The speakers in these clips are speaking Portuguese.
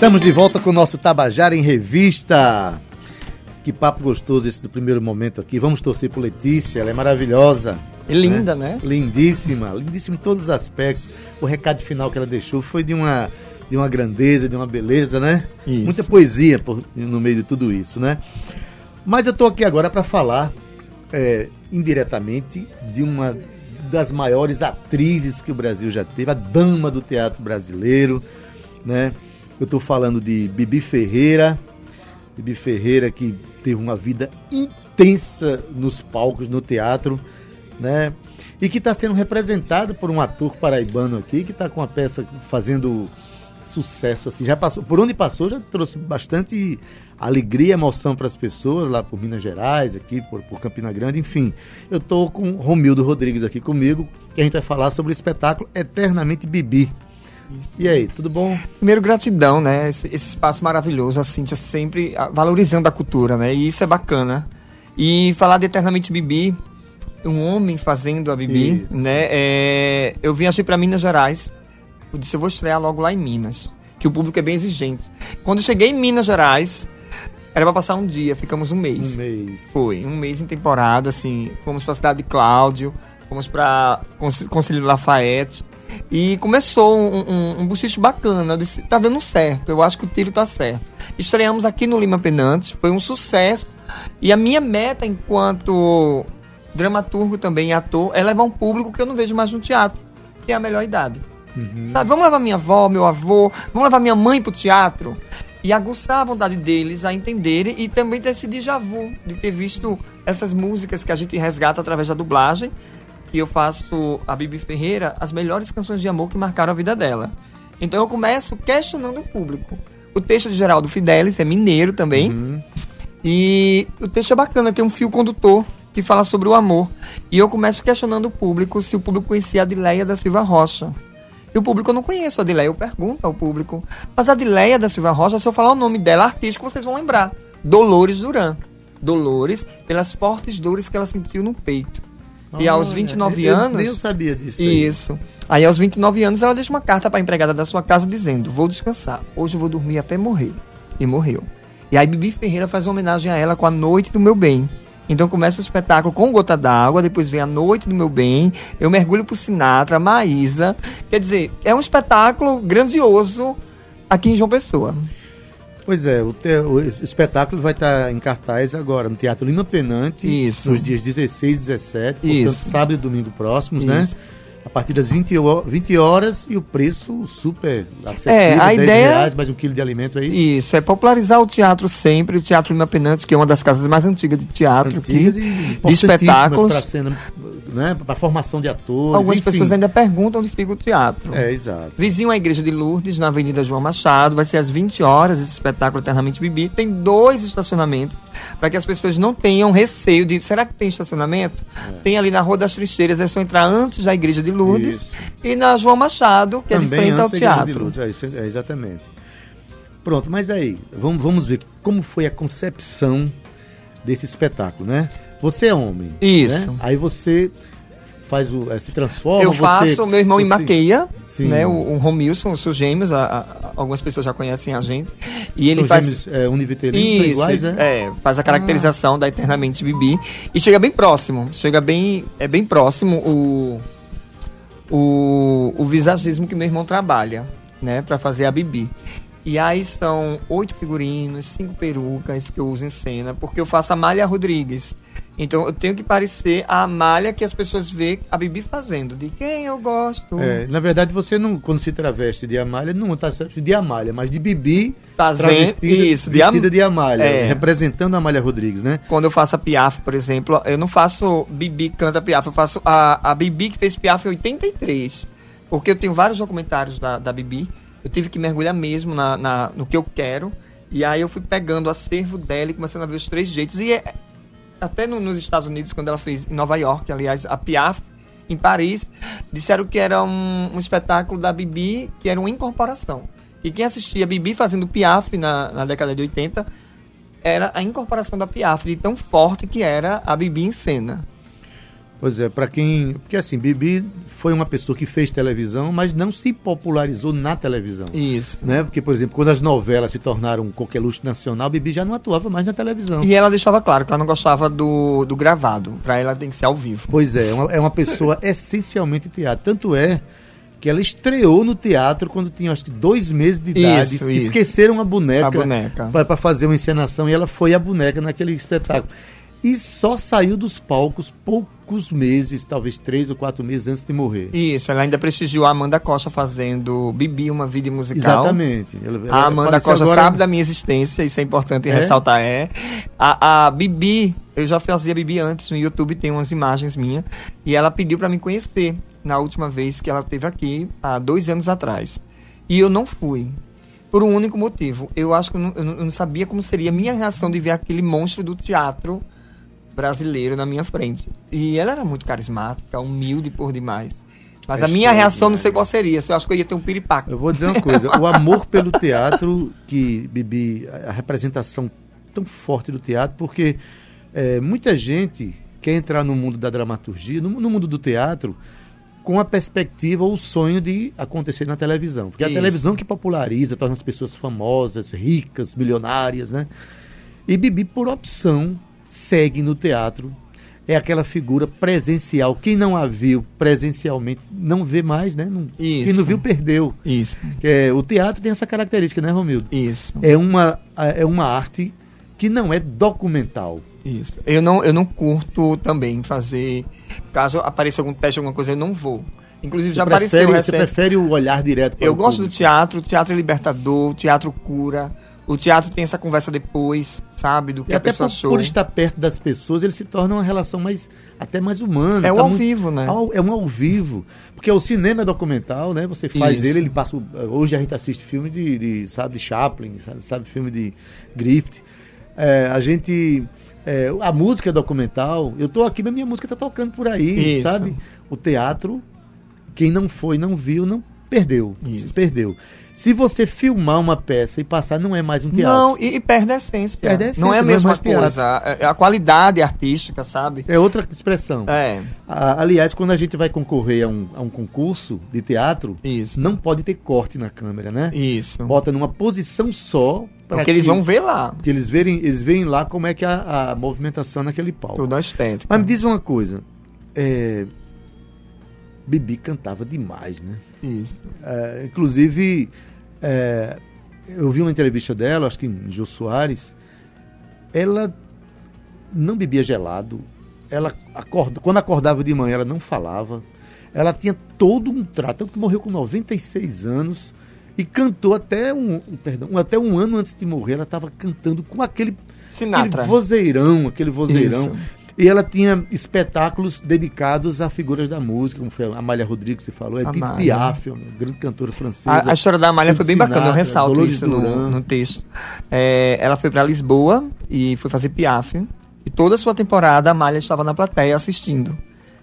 Estamos de volta com o nosso Tabajara em Revista. Que papo gostoso esse do primeiro momento aqui. Vamos torcer por Letícia, ela é maravilhosa. E linda, né? né? Lindíssima, lindíssima em todos os aspectos. O recado final que ela deixou foi de uma, de uma grandeza, de uma beleza, né? Isso. Muita poesia por, no meio de tudo isso, né? Mas eu estou aqui agora para falar é, indiretamente de uma das maiores atrizes que o Brasil já teve, a dama do teatro brasileiro, né? Eu estou falando de Bibi Ferreira. Bibi Ferreira que teve uma vida intensa nos palcos, no teatro, né? E que está sendo representada por um ator paraibano aqui, que está com a peça fazendo sucesso, assim, já passou, por onde passou, já trouxe bastante alegria, emoção para as pessoas, lá por Minas Gerais, aqui por, por Campina Grande, enfim. Eu estou com Romildo Rodrigues aqui comigo, que a gente vai falar sobre o espetáculo Eternamente Bibi. Isso. E aí, tudo bom? Primeiro, gratidão, né? Esse, esse, espaço maravilhoso, a Cintia sempre ah, valorizando a cultura, né? E isso é bacana. E falar de Eternamente Bibi, um homem fazendo a Bibi, isso. né? É, eu viajei para Minas Gerais, eu disse, eu vou estrear logo lá em Minas, que o público é bem exigente. Quando eu cheguei em Minas Gerais, era pra passar um dia, ficamos um mês. Um mês. Foi, um mês em temporada, assim. Fomos pra cidade de Cláudio, fomos pra Conselho Lafayette. E começou um, um, um buchicho bacana. Eu disse, tá dando certo, eu acho que o tiro tá certo. Estreamos aqui no Lima Penantes, foi um sucesso. E a minha meta enquanto dramaturgo também, ator, é levar um público que eu não vejo mais no teatro, que é a melhor idade. Uhum. Sabe, vamos levar minha avó, meu avô, vamos levar minha mãe pro teatro e aguçar a vontade deles a entenderem e também ter esse déjà vu de ter visto essas músicas que a gente resgata através da dublagem que eu faço a Bibi Ferreira as melhores canções de amor que marcaram a vida dela. Então eu começo questionando o público. O texto de Geraldo Fidelis é mineiro também. Uhum. E o texto é bacana, tem um fio condutor que fala sobre o amor. E eu começo questionando o público se o público conhecia a Adileia da Silva Rocha. E o público não conhece a Adileia. Eu pergunto ao público. Mas a Adileia da Silva Rocha, se eu falar o nome dela artístico, vocês vão lembrar. Dolores Duran. Dolores, pelas fortes dores que ela sentiu no peito e aos 29 eu, anos. Eu sabia disso. Isso. Aí. aí aos 29 anos ela deixa uma carta para a empregada da sua casa dizendo: Vou descansar. Hoje eu vou dormir até morrer. E morreu. E aí Bibi Ferreira faz uma homenagem a ela com a Noite do Meu Bem. Então começa o espetáculo com Gota d'Água, depois vem a Noite do Meu Bem, eu mergulho pro Sinatra, Maísa. Quer dizer, é um espetáculo grandioso aqui em João Pessoa. Pois é, o, te, o, espetáculo vai estar em cartaz agora no Teatro Lima Penante, Isso. nos dias 16 e 17, Isso. portanto, sábado e domingo próximos, né? Isso. né? A partir das 20, 20 horas e o preço super acessível, é, a 10 ideia, reais, mais um quilo de alimento, é isso? Isso, é popularizar o teatro sempre, o Teatro Lima Penante, que é uma das casas mais antigas de teatro Antigas aqui, de espetáculos. Para cena né, para formação de atores. Algumas enfim. pessoas ainda perguntam onde fica o teatro. É, exato. Vizinho à Igreja de Lourdes, na Avenida João Machado, vai ser às 20 horas esse espetáculo Eternamente Bibi. Tem dois estacionamentos para que as pessoas não tenham receio de. Será que tem estacionamento? É. Tem ali na Rua das Trincheiras, é só entrar antes da Igreja de Lourdes. Isso. E na João Machado, que Também é de frente ao teatro. Lourdes, é, é, exatamente. Pronto, mas aí, vamos, vamos ver como foi a concepção desse espetáculo, né? Você é homem. Isso. Né? Aí você faz o, é, se transforma. Eu faço, você, meu irmão você... em maqueia, né? O, o Romilson, os seus gêmeos, a, a, algumas pessoas já conhecem a gente. E ele São faz. Gêmeos, é, univitelinos iguais, é? É, faz a caracterização ah. da Eternamente Bibi. E chega bem próximo. Chega bem. É bem próximo o. O, o visagismo que meu irmão trabalha, né? Pra fazer a Bibi. E aí são oito figurinos, cinco perucas que eu uso em cena, porque eu faço a Malha Rodrigues. Então eu tenho que parecer a malha que as pessoas vê a Bibi fazendo, de quem eu gosto. É, na verdade, você não, quando se traveste de Amália, não está de Amália, mas de Bibi fazendo isso, de vestida de Amália, é. representando a Amália Rodrigues, né? Quando eu faço a Piaf, por exemplo, eu não faço Bibi canta Piaf, eu faço a, a Bibi que fez Piaf em 83. Porque eu tenho vários documentários da, da Bibi eu tive que mergulhar mesmo na, na, no que eu quero. E aí eu fui pegando o acervo dela e começando a ver os três jeitos. E é, até no, nos Estados Unidos, quando ela fez em Nova York, aliás, a Piaf, em Paris, disseram que era um, um espetáculo da Bibi, que era uma incorporação. E quem assistia Bibi fazendo Piaf na, na década de 80 era a incorporação da Piaf, de tão forte que era a Bibi em cena. Pois é, para quem. Porque assim, Bibi foi uma pessoa que fez televisão, mas não se popularizou na televisão. Isso. Né? Porque, por exemplo, quando as novelas se tornaram qualquer luxo nacional, Bibi já não atuava mais na televisão. E ela deixava claro que ela não gostava do, do gravado. Para ela tem que ser ao vivo. Pois é, é uma, é uma pessoa essencialmente teatro. Tanto é que ela estreou no teatro quando tinha acho que dois meses de idade. Isso, Esqueceram a boneca, a boneca. para fazer uma encenação e ela foi a boneca naquele espetáculo e só saiu dos palcos poucos meses, talvez três ou quatro meses antes de morrer. Isso, ela ainda prestigiou a Amanda Costa fazendo Bibi, uma vida musical. Exatamente. Ela, ela a Amanda Costa agora... sabe da minha existência, isso é importante é? ressaltar. É. A, a Bibi, eu já fazia Bibi antes no YouTube, tem umas imagens minhas, e ela pediu para me conhecer na última vez que ela esteve aqui, há dois anos atrás. E eu não fui por um único motivo. Eu acho que eu não, eu não, sabia como seria a minha reação de ver aquele monstro do teatro brasileiro na minha frente. E ela era muito carismática, humilde por demais. Mas é a minha reação não sei qual seria, eu acho que eu ia ter um piripaco. Eu vou dizer uma coisa, o amor pelo teatro, que Bibi, a representação tão forte do teatro, porque é, muita gente quer entrar no mundo da dramaturgia, no, no, mundo do teatro, com a perspectiva ou o sonho de acontecer na televisão. Porque Isso. é a televisão que populariza, torna as pessoas famosas, ricas, milionárias, né? E Bibi, por opção, segue no teatro. É aquela figura presencial. Quem não a viu presencialmente não vê mais, né? Não, quem não viu, perdeu. Isso. É, o teatro tem essa característica, né, Romildo? Isso. É uma, é uma arte que não é documental. Isso. Eu não, eu não curto também fazer. Caso apareça algum teste, alguma coisa, eu não vou. Inclusive você já prefere, apareceu. Você prefere o olhar direto para Eu gosto público. do teatro, o teatro é libertador, o teatro cura. O teatro tem essa conversa depois, sabe? Do que e a pessoa por, achou. por estar perto das pessoas, ele se torna uma relação mais até mais humana. É o tá ao muito, vivo, né? Ao, é um ao vivo. Porque o cinema é documental, né? Você faz Isso. ele, ele passa. Hoje a gente assiste filme de, de sabe, de Chaplin, sabe, sabe filme de Griffith. É, a gente. É, a música é documental. Eu tô aqui, mas minha música tá tocando por aí, Isso. sabe? O teatro, quem não foi, não viu, não perdeu. Isso. Perdeu. Se você filmar uma peça e passar, não é mais um teatro. Não, e, e perde a essência. Perde a essência. Não é a mesma é coisa. A, é, a, qualidade artística, sabe? É outra expressão. É. A, aliás, quando a gente vai concorrer a um, a um concurso de teatro, Isso. não pode ter corte na câmera, né? Isso. Bota numa posição só. Porque que, eles vão ver lá. Porque eles, verem, eles veem lá como é que é a, a movimentação naquele palco. Tudo estética. Mas me diz uma coisa. É, Bibi cantava demais, né? Isso. É, inclusive, é, eu vi uma entrevista dela, acho que em Jô Soares. Ela não bebia gelado. Ela acorda, quando acordava de manhã, ela não falava. Ela tinha todo um trato, tanto que morreu com 96 anos e cantou até um, perdão, até um ano antes de morrer. Ela estava cantando com aquele, Sinatra. aquele vozeirão, aquele vozeirão. Isso. E ela tinha espetáculos dedicados a figuras da música, como foi a Amália Rodrigues, você falou, é Edith Piaf, uma grande cantora francesa. A, a história da Amália foi bem bacana, eu ressalto Dolores isso no, no, texto. É, ela foi para Lisboa e foi fazer Piaf. E toda a sua temporada a Amália estava na plateia assistindo.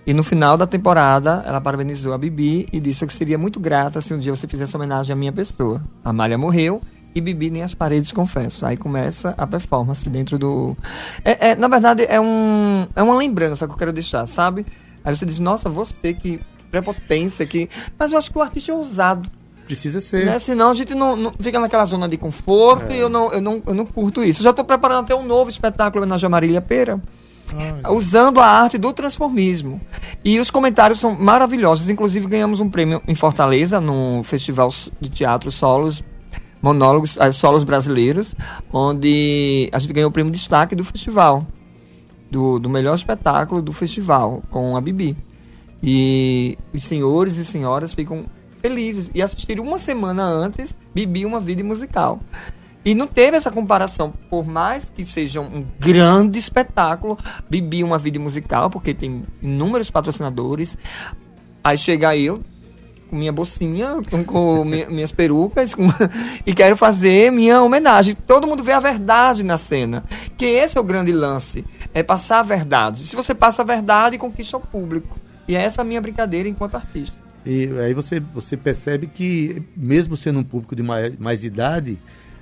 E no final da temporada, ela parabenizou a Bibi e disse que seria muito grata se um dia você fizesse homenagem à minha pessoa. A Amália morreu e Bibi nem as paredes, confesso. Aí começa a performance dentro do. É, é, na verdade, é, um, é uma lembrança que eu quero deixar, sabe? Aí você diz, nossa, você que, prepotência, que. Mas eu acho que o artista é ousado. Precisa ser. Né? Senão a gente não, não fica naquela zona de conforto é. e eu não, eu, não, eu não curto isso. Eu já estou preparando até um novo espetáculo homenagem a Marília Pera. Ai. Usando a arte do transformismo. E os comentários são maravilhosos. Inclusive, ganhamos um prêmio em Fortaleza, no Festival de Teatro Solos monólogos, as solos brasileiros, onde a gente ganhou o prêmio de destaque do festival, do, do melhor espetáculo do festival, com a Bibi. E os senhores e senhoras ficam felizes e assistiram uma semana antes Bibi uma vida musical. E não teve essa comparação, por mais que seja um grande espetáculo, Bibi uma vida musical, porque tem inúmeros patrocinadores. Aí chega eu, com minha bolsinha, com, com minha, minhas perucas, com, e quero fazer minha homenagem. Todo mundo vê a verdade na cena. Que esse é o grande lance, é passar a verdade. Se você passa a verdade, conquista o público. E é essa a minha brincadeira enquanto artista. E aí você, você percebe que, mesmo sendo um público de mais, mais idade,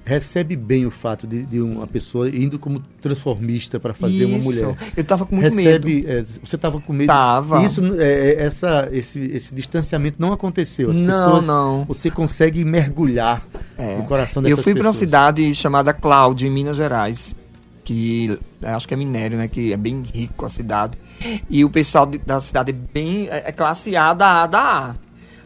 recebe bem o fato de, de uma pessoa indo como transformista para fazer Isso. uma mulher. Eu tava com muito recebe, medo. é, você estava com medo. Tava. Isso, é, é, essa, esse, esse distanciamento não aconteceu. As Não, pessoas, não. Você consegue mergulhar É. no coração dessas Eu fui para uma pessoas. cidade chamada Cláudio, em Minas Gerais, que é, acho que é minério, né? Que é bem rico a cidade. E o pessoal de- da cidade é bem é, é classe A da A da A.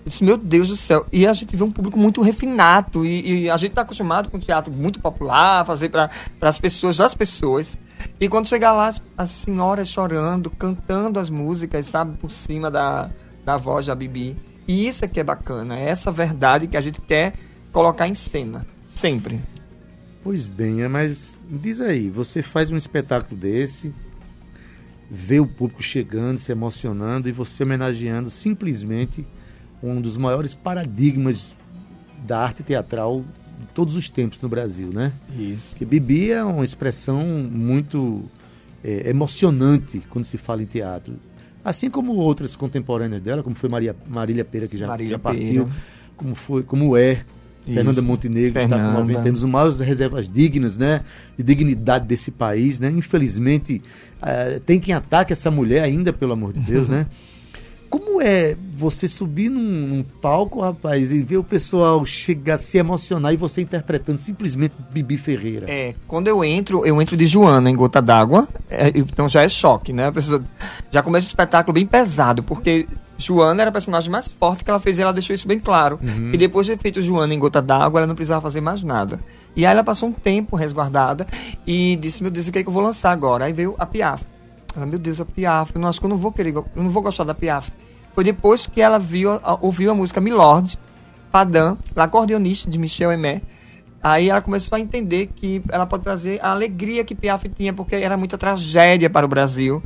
Disse, meu Deus do céu. E a gente vê um público muito refinado. E, e a gente está acostumado com teatro muito popular, fazer para as pessoas das pessoas. E quando chegar lá, as, as senhoras chorando, cantando as músicas, sabe, por cima da, da voz da Bibi. E isso é que é bacana. É essa verdade que a gente quer colocar em cena. Sempre. Pois bem, é, mas diz aí, você faz um espetáculo desse, vê o público chegando, se emocionando e você homenageando simplesmente um dos maiores paradigmas da arte teatral de todos os tempos no Brasil, né? Isso. Que Bibi é uma expressão muito é, emocionante quando se fala em teatro. Assim como outras contemporâneas dela, como foi Maria, Marília Pera, que já, Marília já partiu, Pera. como, foi, como é Isso. Fernanda Montenegro, que está com Fernanda. 90 anos, uma das reservas dignas, né? De dignidade desse país, né? Infelizmente, eh, tem quem ataque essa mulher ainda, pelo amor de Deus, né? Como é você subir num, num palco, rapaz, e ver o pessoal chegar se emocionar e você interpretando simplesmente Bibi Ferreira? É, quando eu entro, eu entro de Joana em Gota d'Água, é, então já é choque, né? A pessoa já começa o espetáculo bem pesado, porque Joana era a personagem mais forte que ela fez e ela deixou isso bem claro. E depois de ter feito Joana em Gota d'Água, ela não precisava fazer mais nada. E aí ela passou um tempo resguardada e disse, meu Deus, o que é que eu vou lançar agora? Aí veio a Piaf. Ela, meu Deus, a Piaf, eu não acho que eu não vou querer, eu não vou gostar da Piaf. Foi depois que ela viu, ouviu a música Milord, Padam, acordeonista de Michel Emé. Aí ela começou a entender que ela pode trazer a alegria que Piaf tinha, porque era muita tragédia para o Brasil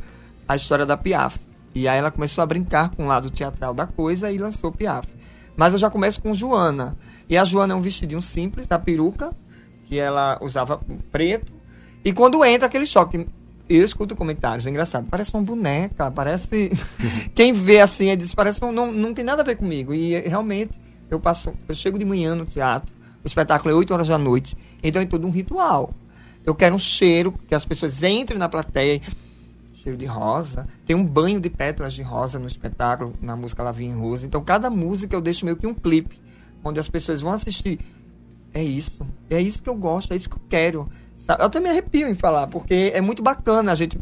a história da Piaf. E aí ela começou a brincar com o lado teatral da coisa e lançou Piaf. Mas eu já começo com Joana. E a Joana é um vestidinho simples, da peruca, que ela usava preto. E quando entra aquele choque, eu escuto comentários, é engraçado. Parece uma boneca, parece. Quem vê assim, é diz, parece não, não tem nada a ver comigo. E realmente, eu passo, eu chego de manhã no teatro, o espetáculo é 8 horas da noite, então é todo um ritual. Eu quero um cheiro, que as pessoas entrem na plateia, cheiro de rosa. Tem um banho de pétalas de rosa no espetáculo, na música Lavinha em Rosa. Então, cada música eu deixo meio que um clipe, onde as pessoas vão assistir. É isso, é isso que eu gosto, é isso que eu quero. Sabe? Eu até me arrepio em falar, porque é muito bacana a gente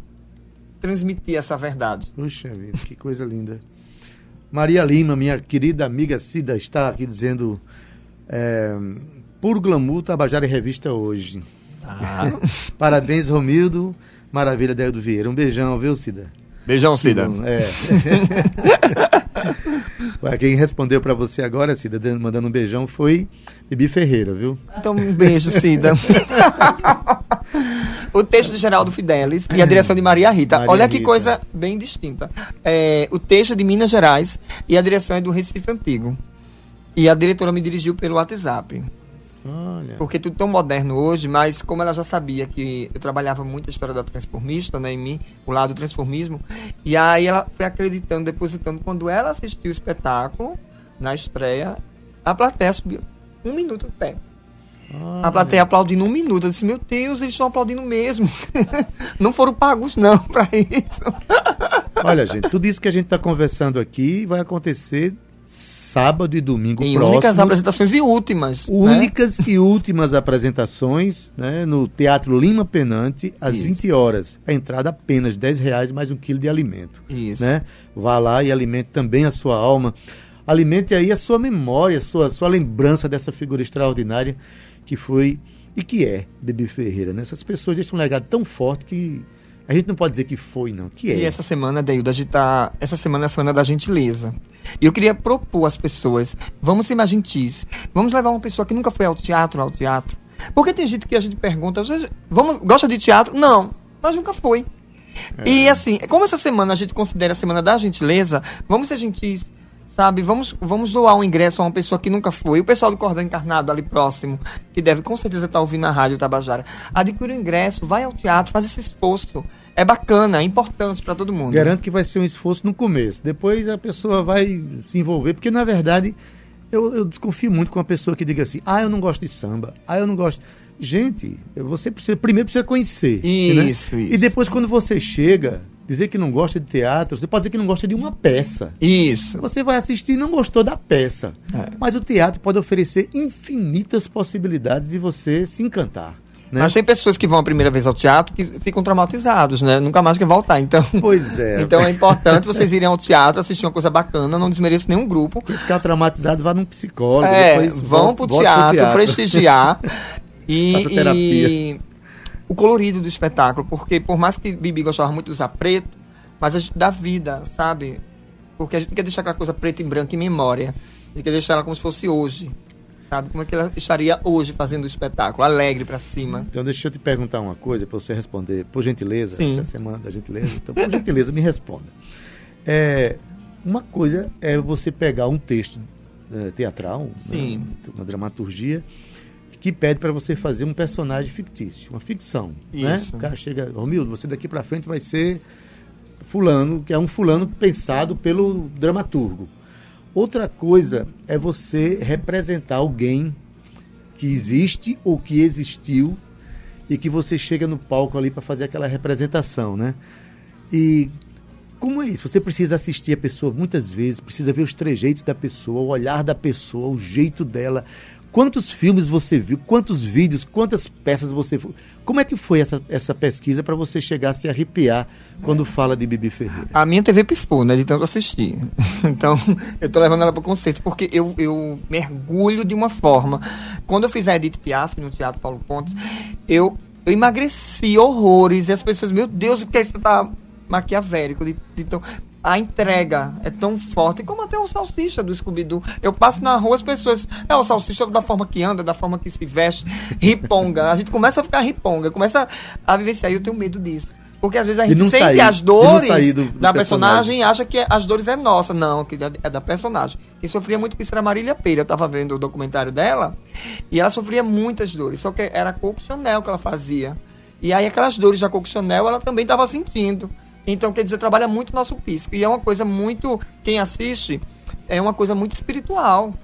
transmitir essa verdade. Puxa vida, que coisa linda. Maria Lima, minha querida amiga Cida, está aqui dizendo. É, Puro glamour, Tabajara em Revista hoje. Ah. Parabéns, Romildo. Maravilha, Dedo Vieira. Um beijão, viu, Cida? Beijão, Cida. É. Quem respondeu para você agora, Cida, dando- mandando um beijão, foi Bibi Ferreira, viu? Então, um beijo, Cida. o texto de Geraldo Fidelis e a direção de Maria Rita. Maria Olha que Rita. coisa bem distinta. É, o texto é de Minas Gerais e a direção é do Recife Antigo. E a diretora me dirigiu pelo WhatsApp. Olha. Porque tudo tão moderno hoje, mas como ela já sabia que eu trabalhava muito a história da transformista, né, em mim, o lado do transformismo, e aí ela foi acreditando, depositando. Quando ela assistiu o espetáculo, na estreia, a plateia subiu um minuto de pé. A plateia aplaudindo um minuto. Eu disse, meu Deus, eles estão aplaudindo mesmo. não foram pagos, não, pra isso. Olha, gente, tudo isso que a gente está conversando aqui vai acontecer sábado e domingo em próximo. únicas apresentações e últimas. né? Únicas e últimas apresentações né, no Teatro Lima Penante, às Isso. 20 horas. A entrada apenas 10 reais mais um quilo de alimento. Isso. Né? Vá lá e alimente também a sua alma. Alimente aí a sua memória, a sua, sua lembrança dessa figura extraordinária que foi e que é Bibi Ferreira. Né? Essas pessoas deixam um legado tão forte que a gente não pode dizer que foi, não. Que é. E essa semana, Deildo, a gente tá. Essa semana é a semana da gentileza. E eu queria propor às pessoas: vamos ser mais gentis. Vamos levar uma pessoa que nunca foi ao teatro ao teatro. Porque tem gente que a gente pergunta, às vezes, vamos, gosta de teatro? Não, mas nunca foi. E assim, como essa semana a gente considera a semana da gentileza, vamos ser gentis. Sabe, vamos, vamos doar um ingresso a uma pessoa que nunca foi. O pessoal do Cordão Encarnado ali próximo, que deve com certeza estar ouvindo a rádio Tabajara, adquire o ingresso, vai ao teatro, faz esse esforço. É bacana, é importante para todo mundo. Garanto que vai ser um esforço no começo. Depois a pessoa vai se envolver, porque na verdade eu, eu desconfio muito com uma pessoa que diga assim: ah, eu não gosto de samba, ah, eu não gosto. Gente, você precisa primeiro precisa conhecer. Isso, né? isso. E depois, quando você chega, dizer que não gosta de teatro, você pode dizer que não gosta de uma peça. Isso. Você vai assistir e não gostou da peça. É. Mas o teatro pode oferecer infinitas possibilidades de você se encantar. Né? Mas tem pessoas que vão a primeira vez ao teatro que ficam traumatizados, né? Nunca mais querem voltar. Então, pois é. então é importante vocês irem ao teatro, assistir uma coisa bacana, não desmereço nenhum grupo. Quem ficar traumatizado, vá num psicólogo. É, vão pro teatro, pro teatro, prestigiar. e, e o colorido do espetáculo, porque por mais que Bibi gostava muito de usar preto, mas a gente dá vida, sabe? Porque a gente quer deixar aquela coisa preta e branca em memória. A gente quer deixar ela como se fosse hoje sabe como é que ela estaria hoje fazendo o espetáculo, alegre para cima. Então deixa eu te perguntar uma coisa para você responder, por gentileza, Sim. essa semana da gentileza, então por gentileza me responda. É, uma coisa é você pegar um texto é, teatral, né, uma dramaturgia, que pede para você fazer um personagem fictício, uma ficção, né? Isso. né? O cara chega, Romildo, você daqui para frente vai ser fulano, que é um fulano pensado pelo dramaturgo. Outra coisa é você representar alguém que existe ou que existiu e que você chega no palco ali para fazer aquela representação, né? E como é isso? Você precisa assistir a pessoa muitas vezes, precisa ver os trejeitos da pessoa, o olhar da pessoa, o jeito dela, Quantos filmes você viu? Quantos vídeos? Quantas peças você? Como é que foi essa, essa pesquisa para você chegar a se arrepiar quando fala de Bibi Ferreira? A minha TV pifou, né? De tanto assistir. Então, eu tô levando ela para o conceito, porque eu, eu mergulho de uma forma. Quando eu fiz a Edith Piaf no Teatro Paulo Pontes, eu, eu emagreci horrores. E as pessoas, meu Deus, o que é que você tá maquiavélico? De, de tão a entrega é tão forte como até o salsicha do Scooby-Doo. Eu passo na rua, as pessoas. É o salsicha da forma que anda, da forma que se veste, riponga. A gente começa a ficar riponga, começa a vivenciar. E eu tenho medo disso. Porque às vezes a gente sente sair, as dores do, do da personagem, personagem e acha que as dores é nossa. Não, que é da personagem. Quem sofria muito com isso era Marília Peira. Eu tava vendo o documentário dela e ela sofria muitas dores. Só que era Coco Chanel que ela fazia. E aí aquelas dores da Coco Chanel ela também estava sentindo. Então, quer dizer, trabalha muito nosso pisco. E é uma coisa muito. Quem assiste, é uma coisa muito espiritual.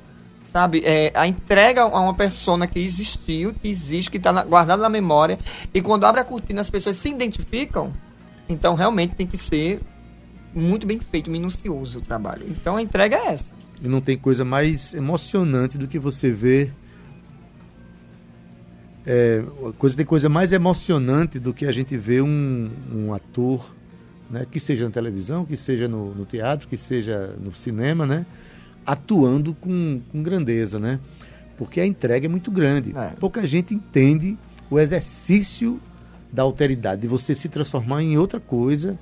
Sabe? É, a entrega a uma persona que existiu, que existe, que está guardada na memória. E quando abre a cortina, as pessoas se identificam. Então, realmente tem que ser muito bem feito, minucioso o trabalho. Então, a entrega é essa. E não tem coisa mais emocionante do que você ver. É, coisa, tem coisa mais emocionante do que a gente ver um, um ator né, que seja na televisão, que seja no, no, teatro, que seja no cinema, né, atuando com, com grandeza, né? Porque a entrega é muito grande. É. Pouca gente entende o exercício da alteridade, de você se transformar em outra coisa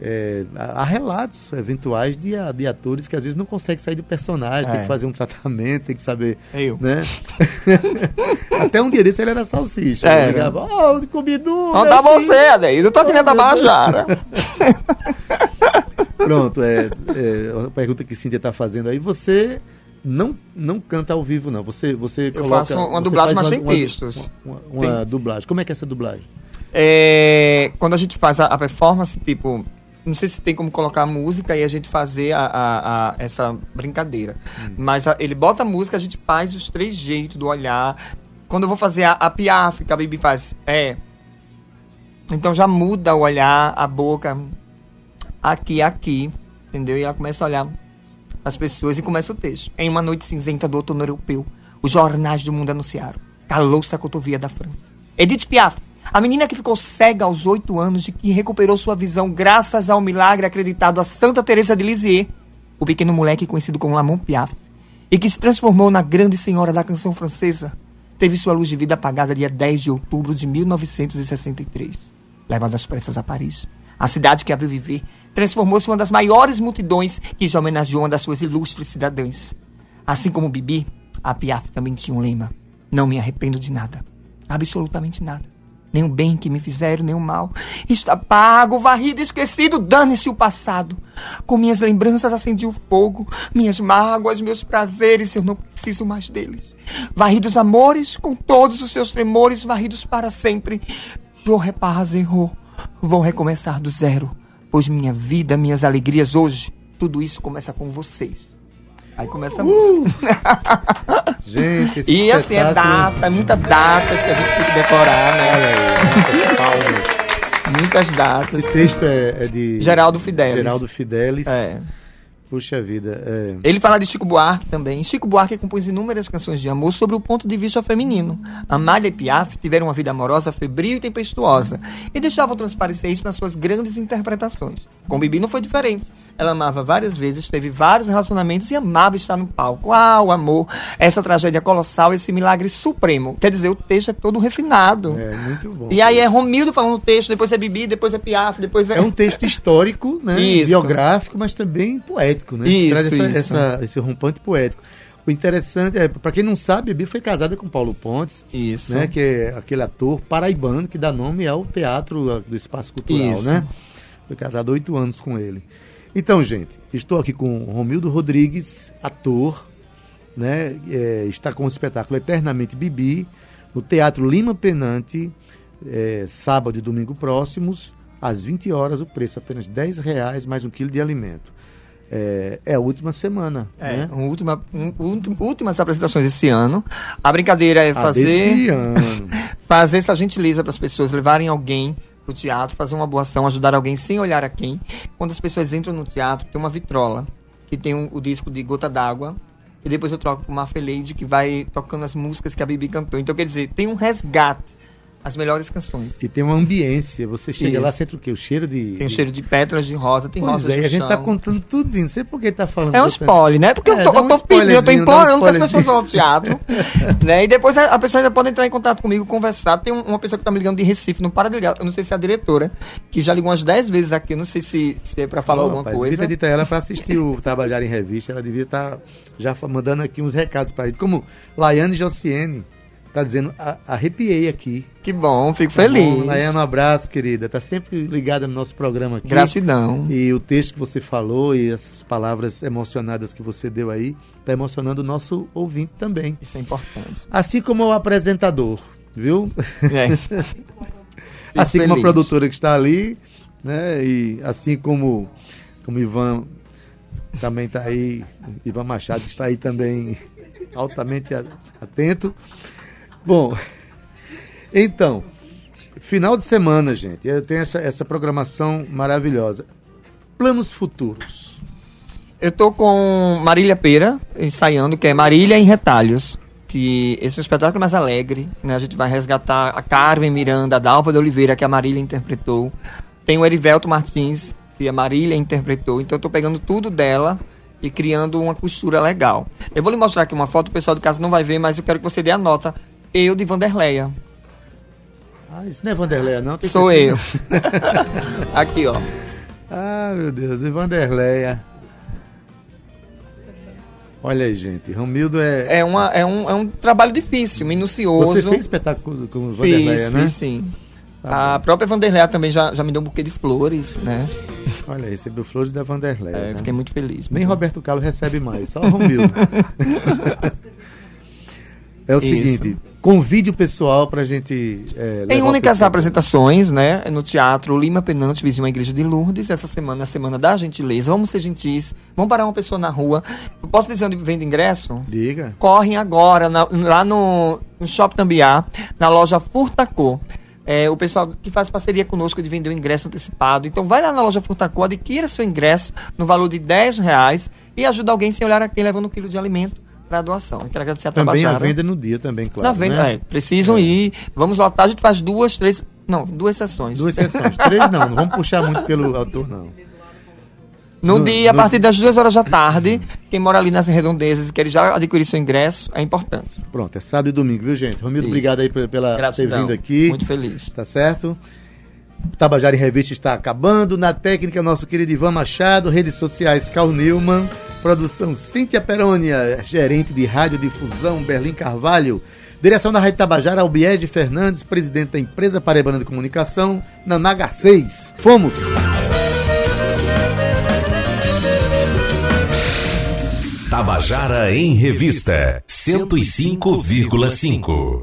é, há relatos eventuais de, de atores que às vezes não conseguem sair do personagem, é. tem que fazer um tratamento, tem que saber. Eu. Né? Até um dia desse ele era salsicha. É. Ele ligava, oh, de comido. Não dá você, Adair. Eu tô aqui na Tabajara. Pronto, é, é a pergunta que Cíntia está fazendo aí. Você não, não canta ao vivo, não. Você, você Eu coloca, faço uma dublagem, mas sem textos. Uma, uma, uma dublagem. Como é que é essa dublagem? É, quando a gente faz a, a performance, tipo, não sei se tem como colocar música e a gente fazer a, a, a essa brincadeira. Hum. Mas a, ele bota a música, a gente faz os três jeitos do olhar. Quando eu vou fazer a, a piaf, que a Bibi faz, é. Então já muda o olhar, a boca. Aqui, aqui. Entendeu? E ela começa a olhar as pessoas e começa o texto. Em uma noite cinzenta do outono europeu, os jornais do mundo anunciaram. Calou-se a cotovia da França. Edith Piaf a menina que ficou cega aos oito anos e que recuperou sua visão graças ao milagre acreditado a Santa Teresa de Lisieux, o pequeno moleque conhecido como Lamont Piaf, e que se transformou na grande senhora da canção francesa, teve sua luz de vida apagada dia 10 de outubro de 1963. Levada às pressas a Paris, a cidade que a viu viver, transformou-se em uma das maiores multidões que já homenageou uma das suas ilustres cidadãs. Assim como Bibi, a Piaf também tinha um lema: Não me arrependo de nada. Absolutamente nada nem o bem que me fizeram, nem o mal. Está pago, varrido, esquecido, dane-se o passado. Com minhas lembranças acendi o fogo, minhas mágoas, meus prazeres, eu não preciso mais deles. Varridos amores, com todos os seus tremores, varridos para sempre. Vou repaz errou, vou recomeçar do zero, pois minha vida, minhas alegrias hoje, tudo isso começa com vocês. Aí começa a uh! música. gente, esse E assim, é data, é muita datas que a gente tem que decorar, né? Olha aí, muitas palmas. Muitas datas. Esse texto é, é de. Geraldo Fidelis. Geraldo Fidelis. É. Puxa vida. É... Ele fala de Chico Buarque também. Chico Buarque compôs inúmeras canções de amor sobre o ponto de vista feminino. Amália e Piaf tiveram uma vida amorosa febril e tempestuosa e deixavam transparecer isso nas suas grandes interpretações. Com Bibi não foi diferente. Ela amava várias vezes, teve vários relacionamentos e amava estar no palco. Ah, o amor, essa tragédia colossal, esse milagre supremo. Quer dizer, o texto é todo refinado. É, muito bom. E aí é Romildo falando o texto, depois é Bibi, depois é Piaf, depois é... É um texto histórico, né? Isso. Biográfico, mas também poético poético, né? Isso, Traz essa, isso. Essa, esse rompante poético. O interessante é, para quem não sabe, a Bibi foi casada com Paulo Pontes, Isso. né? Que é aquele ator paraibano que dá nome ao teatro do espaço cultural, Isso. né? Foi casado há oito anos com ele. Então, gente, estou aqui com Romildo Rodrigues, ator, né? É, está com o espetáculo Eternamente Bibi, no Teatro Lima Penante, é, sábado e domingo próximos, às 20 horas, o preço é apenas 10 reais mais um quilo de alimento. É, é a última semana, É, né? última, um, ultim- últimas apresentações esse ano. A brincadeira é A fazer, fazer essa gentileza para as pessoas levarem alguém pro teatro, fazer uma boa ação, ajudar alguém sem olhar a quem. Quando as pessoas entram no teatro, tem uma vitrola que tem um- o disco de Gota d'Água. E depois eu troco com uma Feleide que vai tocando as músicas que a Bibi cantou. Então, quer dizer, tem um resgate. As melhores canções. E tem uma ambiência. Você chega lá, Isso. sente o quê? O cheiro de. Tem o de- cheiro de pétalas de rosa, tem Pois rosas é, a gente chão. tá contando tudo, não sei por que tá falando. É um spoiler, né? Porque É, eu tô, eu um tô pedindo, eu tô implorando que as pessoas vão ao teatro. né? E depois a, a pessoa ainda pode entrar em contato comigo, conversar. Tem um- uma pessoa que tá me ligando de Recife, não para de ligar. Eu não sei se é a diretora, que já ligou umas 10 vezes aqui. eu Não sei se, se é pra falar Ô, alguma rapaz, coisa. Devia ter dito a ela para assistir o Tabajara em Revista. Ela devia estar já fa- mandando aqui uns recados para ele. Como Laiane Josiene tá dizendo, "A- arrepiei aqui. Que bom, fico Tá feliz. bom? Laiane, um abraço, querida. Tá sempre ligada no nosso programa aqui. Gratidão. E o texto que você falou e essas palavras emocionadas que você deu aí, tá emocionando o nosso ouvinte também. Isso é importante. Assim como o apresentador, viu? É. assim como a feliz. produtora que está ali, né? E assim como como Ivan também está aí, Ivan Machado que está aí também altamente atento. Bom, então, final de semana, gente, eu tenho essa, essa programação maravilhosa. Planos futuros. Eu tô com Marília Pera ensaiando, que é Marília em Retalhos. Que esse é um espetáculo mais alegre, né? A gente vai resgatar a Carmen Miranda, a Dalva de Oliveira, que a Marília interpretou. Tem o Erivelto Martins, que a Marília interpretou. Então eu tô pegando tudo dela e criando uma costura legal. Eu vou lhe mostrar aqui uma foto, o pessoal do caso não vai ver, mas eu quero que você dê a nota. Eu de Vanderleia. Ah, isso não é Vanderleia, não? Tem Sou eu. certeza? aqui, ó. Ah, meu Deus, e Vanderleia. Olha aí, gente, Romildo é... É, uma, é, um, é um trabalho difícil, minucioso. Você fez espetáculo com o Fiz, Vanderleia, né? fiz sim. Tá a própria Vanderleia também já, já me deu um buquê de flores, né? Olha recebeu flores da Vanderleia. É, né? fiquei muito feliz. Nem muito- Roberto Carlos recebe mais, só o Romildo. é o Isso. seguinte, convide o pessoal pra gente. É, Em únicas apresentações, né? No Teatro Lima Penante, vizinho à Igreja de Lourdes. Essa semana é a Semana da Gentileza. Vamos ser gentis. Vamos parar uma pessoa na rua. Eu posso dizer onde vende ingresso? Diga. correm agora na- lá no, no Shopping Tambiá, na loja Furtacô. É, o pessoal que faz parceria conosco de vender o ingresso antecipado. Então vai lá na loja Furtacô, adquira seu ingresso no valor de 10 reais e ajuda alguém sem olhar a quem levando um quilo de alimento para doação. Eu quero agradecer a Também a Tabajara. venda no dia também, claro. Na venda, né? é, precisam ir. Vamos lotar, a gente faz duas, três. Não, duas sessões. Duas sessões. Três não, não vamos puxar muito pelo autor, não. No, No- dia, a no- partir das duas horas da tarde, quem mora ali nas redondezas e quer já adquirir seu ingresso, é importante. Pronto, é sábado e domingo, viu, gente? Romildo, Isso. obrigado aí pela, pela ter vindo aqui. Muito feliz. Tá certo? Tabajara em Revista está acabando. Na técnica, nosso querido Ivan Machado. Redes sociais, Carl Newman. Produção, Cíntia Perônia, gerente de radiodifusão, Berlim Carvalho. Direção da Rádio Tabajara, Albiege Fernandes, presidente da empresa Paraibana de Comunicação, Naná Garcês. Fomos! Tabajara em Revista 105,5.